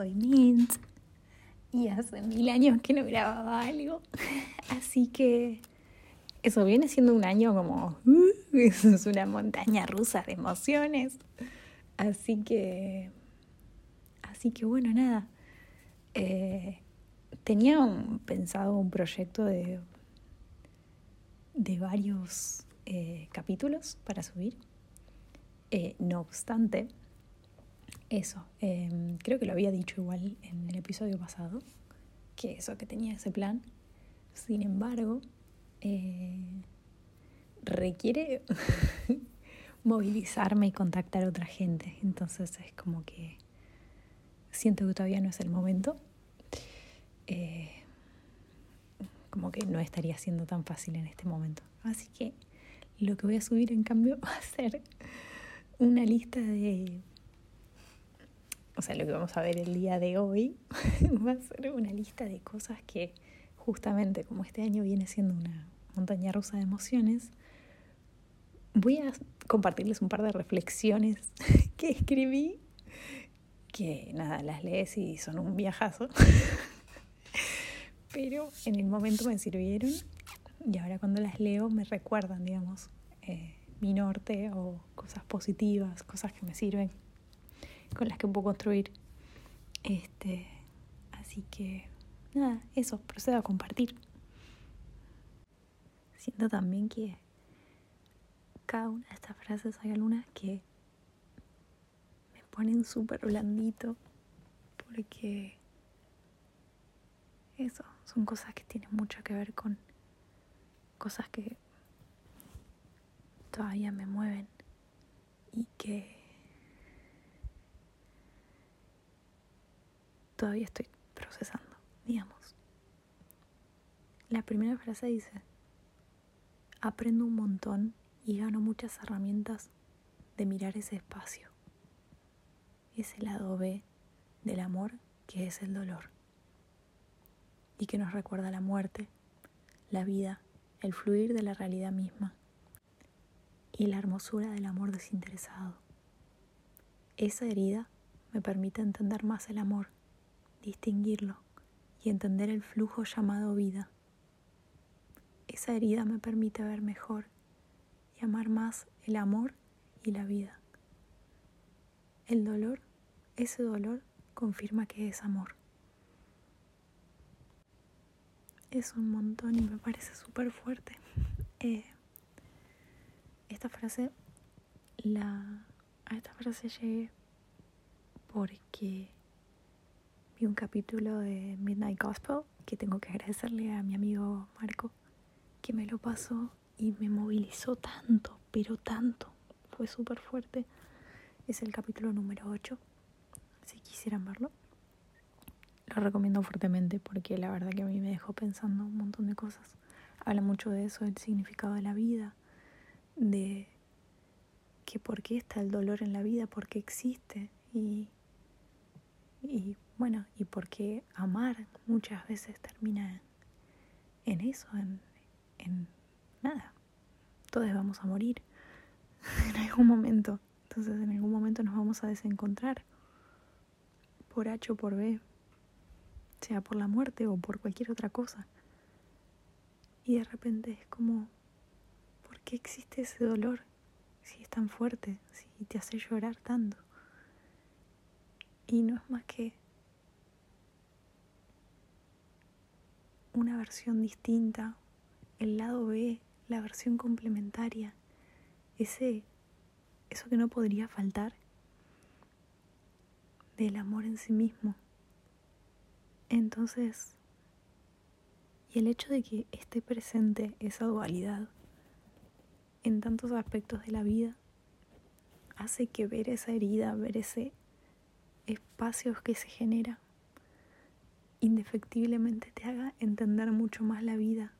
soy Mint y hace mil años que no grababa algo. Así que eso viene siendo un año como, uh, es una montaña rusa de emociones. Así que, así que bueno, nada. Eh, tenía pensado un proyecto de, de varios eh, capítulos para subir. Eh, no obstante, eso, em, creo que lo había dicho igual en el episodio pasado, que eso, que tenía ese plan. Sin embargo, eh, requiere movilizarme y contactar a otra gente. Entonces es como que siento que todavía no es el momento. Eh, como que no estaría siendo tan fácil en este momento. Así que lo que voy a subir en cambio va a ser una lista de o sea, lo que vamos a ver el día de hoy va a ser una lista de cosas que justamente como este año viene siendo una montaña rusa de emociones, voy a compartirles un par de reflexiones que escribí, que nada, las lees y son un viajazo, pero en el momento me sirvieron y ahora cuando las leo me recuerdan, digamos, eh, mi norte o cosas positivas, cosas que me sirven con las que puedo construir. Este, así que nada, eso, procedo a compartir. Siento también que cada una de estas frases hay algunas que me ponen súper blandito porque eso, son cosas que tienen mucho que ver con cosas que todavía me mueven y que todavía estoy procesando, digamos. La primera frase dice, aprendo un montón y gano muchas herramientas de mirar ese espacio, ese lado B del amor que es el dolor y que nos recuerda la muerte, la vida, el fluir de la realidad misma y la hermosura del amor desinteresado. Esa herida me permite entender más el amor distinguirlo y entender el flujo llamado vida. Esa herida me permite ver mejor y amar más el amor y la vida. El dolor, ese dolor confirma que es amor. Es un montón y me parece súper fuerte. Eh, esta frase, la, a esta frase llegué porque y un capítulo de Midnight Gospel que tengo que agradecerle a mi amigo Marco que me lo pasó y me movilizó tanto, pero tanto. Fue súper fuerte. Es el capítulo número 8, si quisieran verlo. Lo recomiendo fuertemente porque la verdad que a mí me dejó pensando un montón de cosas. Habla mucho de eso, del significado de la vida, de que por qué está el dolor en la vida, por qué existe y bueno, y porque amar muchas veces termina en eso, en, en nada. Todos vamos a morir en algún momento. Entonces en algún momento nos vamos a desencontrar por H o por B, sea por la muerte o por cualquier otra cosa. Y de repente es como, ¿por qué existe ese dolor si es tan fuerte, si te hace llorar tanto? Y no es más que una versión distinta, el lado B, la versión complementaria, ese, eso que no podría faltar del amor en sí mismo. Entonces, y el hecho de que esté presente esa dualidad en tantos aspectos de la vida, hace que ver esa herida, ver ese espacio que se genera, indefectiblemente te haga entender mucho más la vida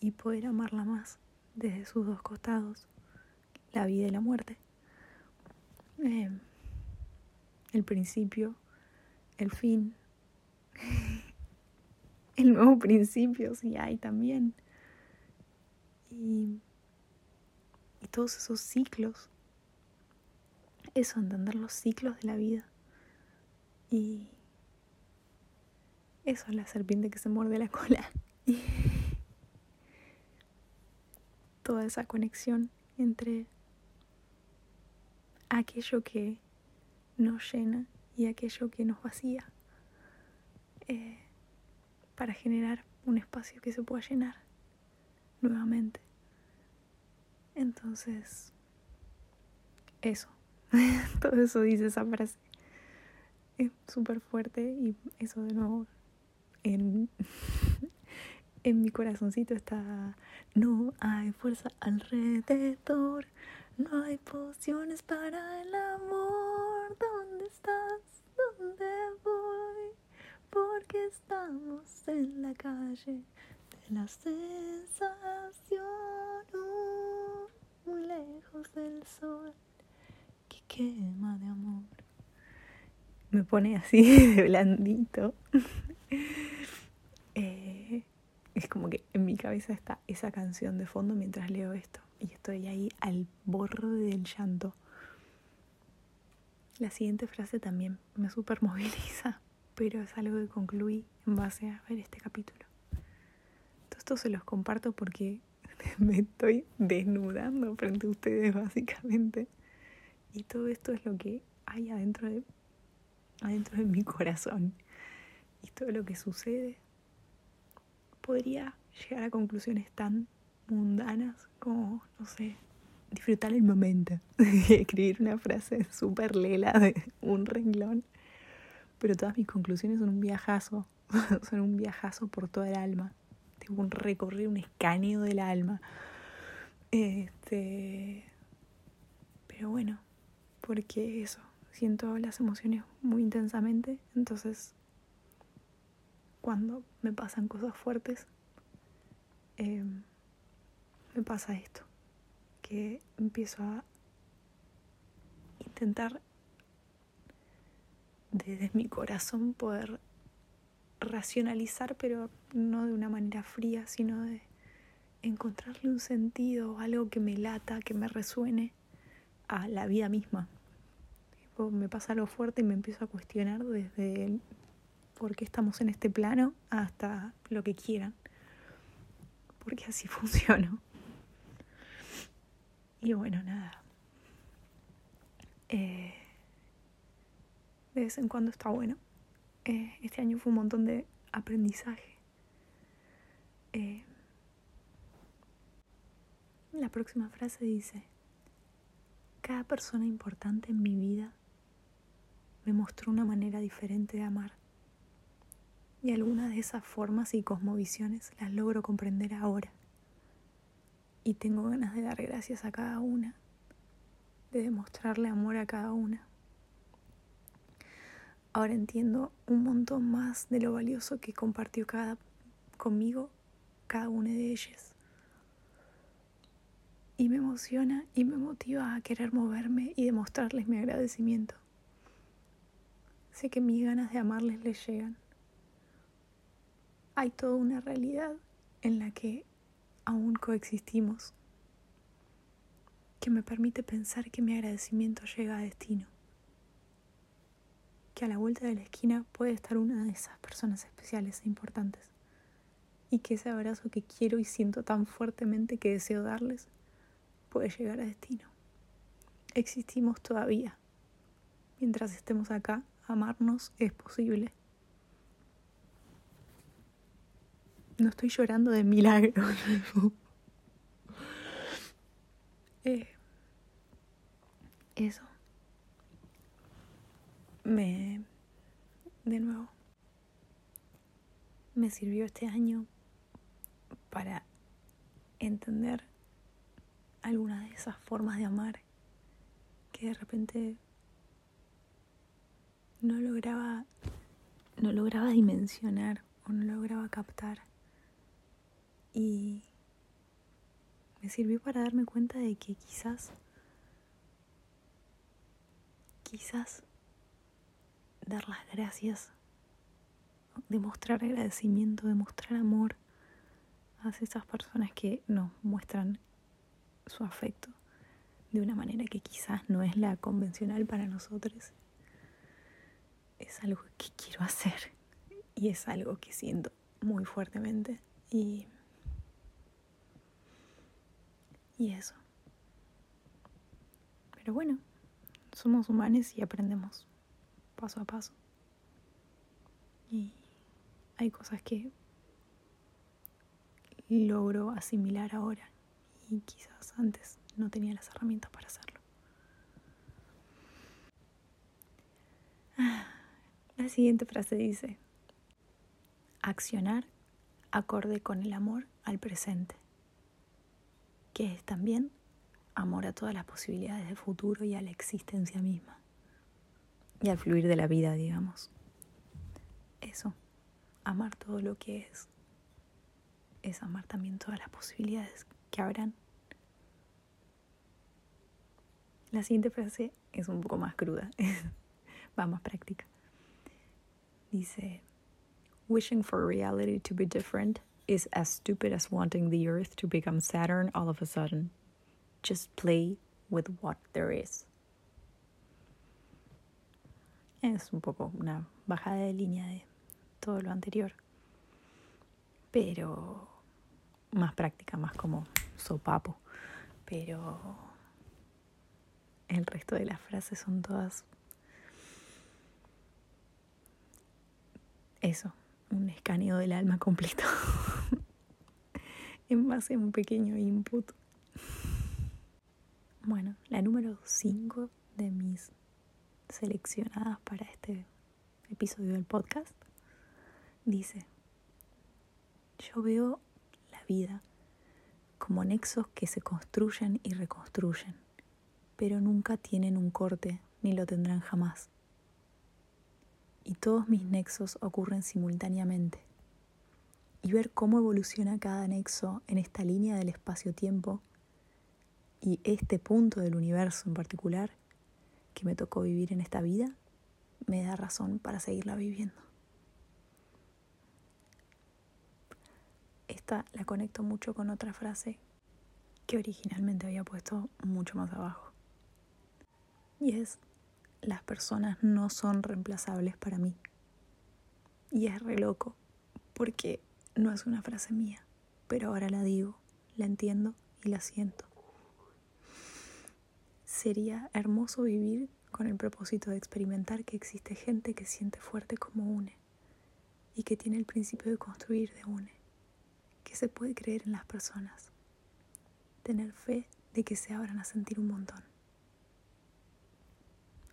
y poder amarla más desde sus dos costados, la vida y la muerte. Eh, el principio, el fin, el nuevo principio, si hay también. Y, y todos esos ciclos, eso, entender los ciclos de la vida. Y eso es la serpiente que se muerde la cola. Toda esa conexión entre aquello que nos llena y aquello que nos vacía eh, para generar un espacio que se pueda llenar nuevamente. Entonces, eso, todo eso dice esa frase. Es súper fuerte y eso de nuevo en, en mi corazoncito está, no hay fuerza alrededor, no hay pociones para el amor. ¿Dónde estás? ¿Dónde voy? Porque estamos en la calle de la sensación, muy lejos del sol que quema de amor. Me pone así de blandito. Eh, es como que en mi cabeza está esa canción de fondo mientras leo esto y estoy ahí al borde del llanto. La siguiente frase también me super moviliza, pero es algo que concluí en base a ver este capítulo. Todo esto se los comparto porque me estoy desnudando frente a ustedes básicamente. Y todo esto es lo que hay adentro de, adentro de mi corazón. Y todo lo que sucede podría llegar a conclusiones tan mundanas como, no sé, disfrutar el momento, escribir una frase súper lela de un renglón. Pero todas mis conclusiones son un viajazo, son un viajazo por toda el alma. Tengo un recorrido, un escaneo del alma. Este. Pero bueno, porque eso, siento las emociones muy intensamente, entonces cuando me pasan cosas fuertes, eh, me pasa esto, que empiezo a intentar desde mi corazón poder racionalizar, pero no de una manera fría, sino de encontrarle un sentido, algo que me lata, que me resuene a la vida misma. Me pasa algo fuerte y me empiezo a cuestionar desde por qué estamos en este plano hasta lo que quieran. Porque así funcionó. Y bueno, nada. Eh, de vez en cuando está bueno. Eh, este año fue un montón de aprendizaje. Eh, la próxima frase dice, cada persona importante en mi vida me mostró una manera diferente de amar. Y algunas de esas formas y cosmovisiones las logro comprender ahora. Y tengo ganas de dar gracias a cada una, de demostrarle amor a cada una. Ahora entiendo un montón más de lo valioso que compartió cada conmigo cada una de ellas. Y me emociona y me motiva a querer moverme y demostrarles mi agradecimiento. Sé que mis ganas de amarles les llegan hay toda una realidad en la que aún coexistimos, que me permite pensar que mi agradecimiento llega a destino, que a la vuelta de la esquina puede estar una de esas personas especiales e importantes, y que ese abrazo que quiero y siento tan fuertemente que deseo darles puede llegar a destino. Existimos todavía. Mientras estemos acá, amarnos es posible. No estoy llorando de milagro. eh, eso. Me. De nuevo. Me sirvió este año para entender algunas de esas formas de amar que de repente no lograba no lograba dimensionar o no lograba captar y me sirvió para darme cuenta de que quizás, quizás dar las gracias, demostrar agradecimiento, demostrar amor a esas personas que nos muestran su afecto de una manera que quizás no es la convencional para nosotros. Es algo que quiero hacer y es algo que siento muy fuertemente y, y eso. Pero bueno, somos humanos y aprendemos paso a paso. Y hay cosas que logro asimilar ahora y quizás antes no tenía las herramientas para hacerlo. Ah, la siguiente frase dice, accionar acorde con el amor al presente, que es también amor a todas las posibilidades de futuro y a la existencia misma, y al fluir de la vida, digamos. Eso, amar todo lo que es, es amar también todas las posibilidades que habrán. La siguiente frase es un poco más cruda, va más práctica. Dice, wishing for reality to be different is as stupid as wanting the earth to become Saturn all of a sudden. Just play with what there is. Es un poco una bajada de línea de todo lo anterior, pero más práctica, más como sopapo. Pero el resto de las frases son todas eso, un escaneo del alma completo en base a un pequeño input. Bueno, la número 5 de mis seleccionadas para este episodio del podcast dice, yo veo la vida como nexos que se construyen y reconstruyen, pero nunca tienen un corte ni lo tendrán jamás y todos mis nexos ocurren simultáneamente. Y ver cómo evoluciona cada nexo en esta línea del espacio-tiempo y este punto del universo en particular que me tocó vivir en esta vida, me da razón para seguirla viviendo. Esta la conecto mucho con otra frase que originalmente había puesto mucho más abajo. Y es, las personas no son reemplazables para mí. Y es re loco, porque no es una frase mía, pero ahora la digo, la entiendo y la siento. Sería hermoso vivir con el propósito de experimentar que existe gente que siente fuerte como une y que tiene el principio de construir de une, que se puede creer en las personas, tener fe de que se abran a sentir un montón.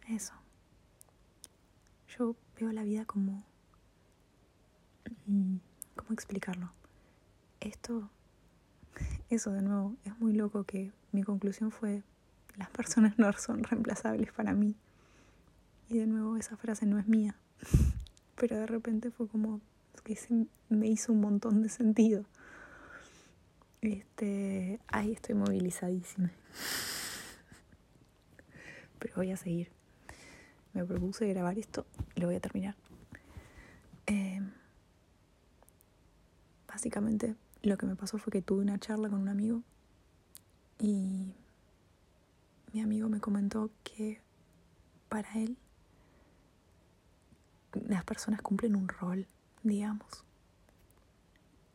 Eso. Yo veo la vida como... Mm, ¿Cómo explicarlo? Esto, eso de nuevo, es muy loco que mi conclusión fue, las personas no son reemplazables para mí. Y de nuevo esa frase no es mía. Pero de repente fue como que se me hizo un montón de sentido. Este, ahí estoy movilizadísima. Pero voy a seguir me propuse grabar esto y lo voy a terminar. Eh, básicamente lo que me pasó fue que tuve una charla con un amigo y mi amigo me comentó que para él las personas cumplen un rol, digamos.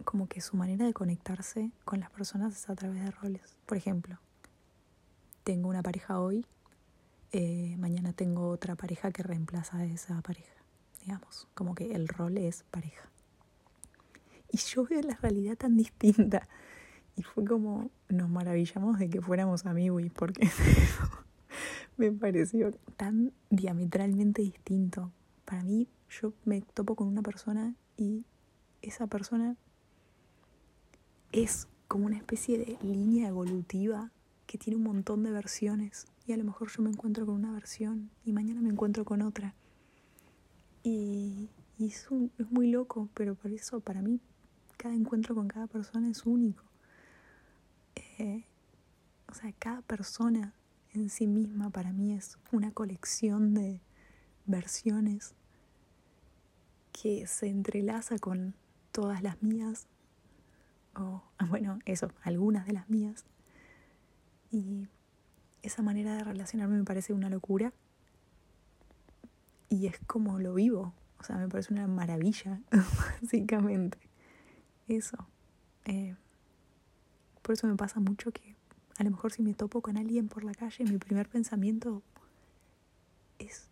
Como que su manera de conectarse con las personas es a través de roles. Por ejemplo, tengo una pareja hoy eh, mañana tengo otra pareja que reemplaza a esa pareja, digamos, como que el rol es pareja. Y yo veo la realidad tan distinta. Y fue como, nos maravillamos de que fuéramos amigos, porque me pareció tan diametralmente distinto. Para mí, yo me topo con una persona y esa persona es como una especie de línea evolutiva que tiene un montón de versiones y a lo mejor yo me encuentro con una versión y mañana me encuentro con otra. Y, es, muy loco, pero por eso para mí cada encuentro con cada persona es único. Eh, o sea, cada persona en sí misma para mí es una colección de versiones que se entrelaza con todas las mías, o bueno, eso, algunas de las mías, y esa manera de relacionarme me parece una locura. Y es como lo vivo. O sea, me parece una maravilla, básicamente. Eso. Eh, por eso me pasa mucho que a lo mejor si me topo con alguien por la calle, mi primer pensamiento es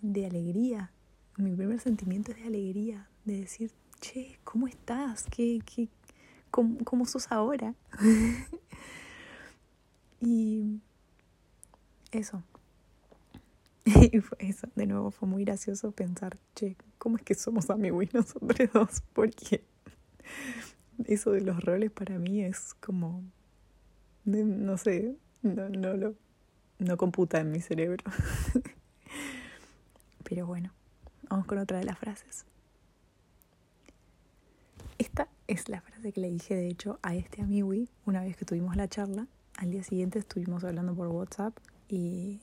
de alegría. Mi primer sentimiento es de alegría, de decir, che, ¿cómo estás? ¿Qué, qué, cómo, cómo sos ahora? y eso. Y fue eso, de nuevo fue muy gracioso pensar, che, ¿cómo es que somos amigos nosotros dos? Porque eso de los roles para mí es como, no sé, no, no lo, no computa en mi cerebro. Pero bueno, vamos con otra de las frases. Esta es la frase que le dije, de hecho, a este amigo una vez que tuvimos la charla. Al día siguiente estuvimos hablando por WhatsApp y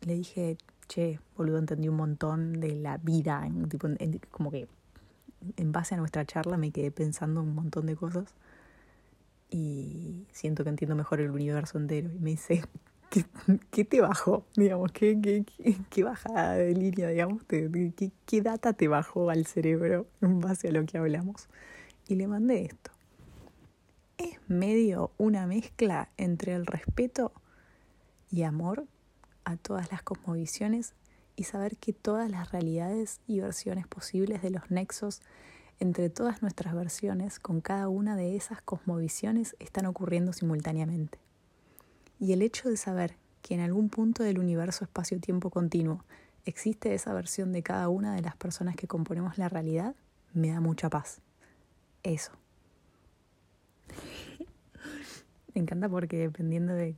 le dije, che, boludo, entendí un montón de la vida, tipo, como que en base a nuestra charla me quedé pensando un montón de cosas y siento que entiendo mejor el universo entero. Y me dice, ¿qué, qué te bajó? Digamos, ¿qué, qué, qué, bajada de línea, digamos? ¿Qué, ¿Qué data te bajó al cerebro en base a lo que hablamos? Y le mandé esto. Es medio una mezcla entre el respeto y amor a todas las cosmovisiones y saber que todas las realidades y versiones posibles de los nexos entre todas nuestras versiones con cada una de esas cosmovisiones están ocurriendo simultáneamente. Y el hecho de saber que en algún punto del universo espacio-tiempo continuo existe esa versión de cada una de las personas que componemos la realidad, me da mucha paz. Eso. me encanta porque dependiendo de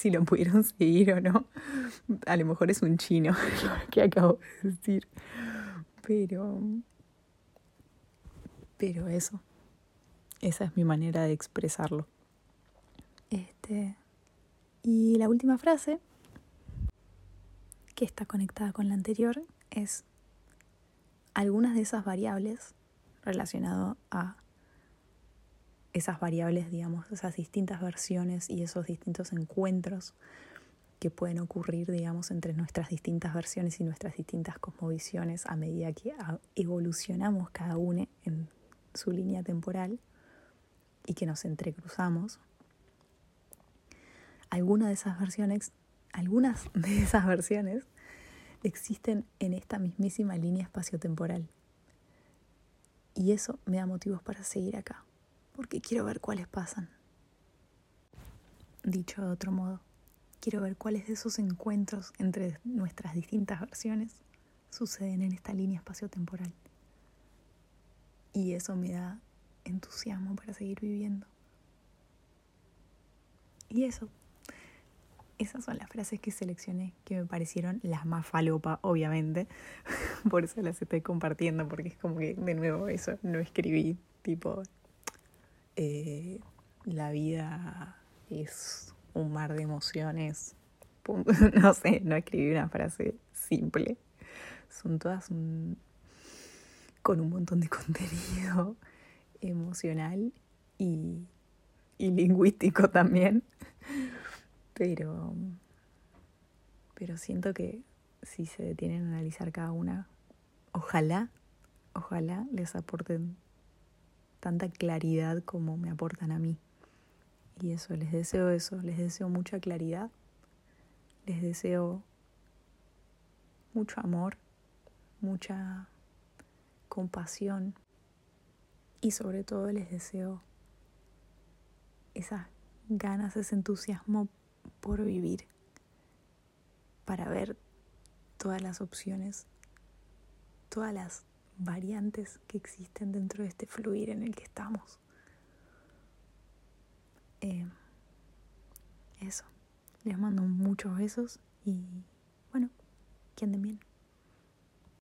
si lo pudieron seguir o no. A lo mejor es un chino lo que acabo de decir. Pero. Pero eso. Esa es mi manera de expresarlo. Este. Y la última frase, que está conectada con la anterior, es algunas de esas variables relacionadas a esas variables, digamos, esas distintas versiones y esos distintos encuentros que pueden ocurrir, digamos, entre nuestras distintas versiones y nuestras distintas cosmovisiones a medida que evolucionamos cada una en su línea temporal y que nos entrecruzamos. Algunas de esas versiones, algunas de esas versiones existen en esta mismísima línea espaciotemporal. Y eso me da motivos para seguir acá porque quiero ver cuáles pasan. Dicho de otro modo, quiero ver cuáles de esos encuentros entre nuestras distintas versiones suceden en esta línea espaciotemporal. Y eso me da entusiasmo para seguir viviendo. Y eso, esas son las frases que seleccioné que me parecieron las más falopa, obviamente. Por eso las estoy compartiendo, porque es como que, de nuevo, eso no escribí tipo eh, la vida es un mar de emociones. No sé, no escribí una frase simple. Son todas con un montón de contenido emocional y, y lingüístico también. Pero, pero siento que si se detienen a analizar cada una, ojalá, ojalá les aporten tanta claridad como me aportan a mí. Y eso, les deseo eso, les deseo mucha claridad, les deseo mucho amor, mucha compasión y sobre todo les deseo esas ganas, ese entusiasmo por vivir, para ver todas las opciones, todas las variantes que existen dentro de este fluir en el que estamos. Eh, eso. Les mando muchos besos y bueno, que anden bien.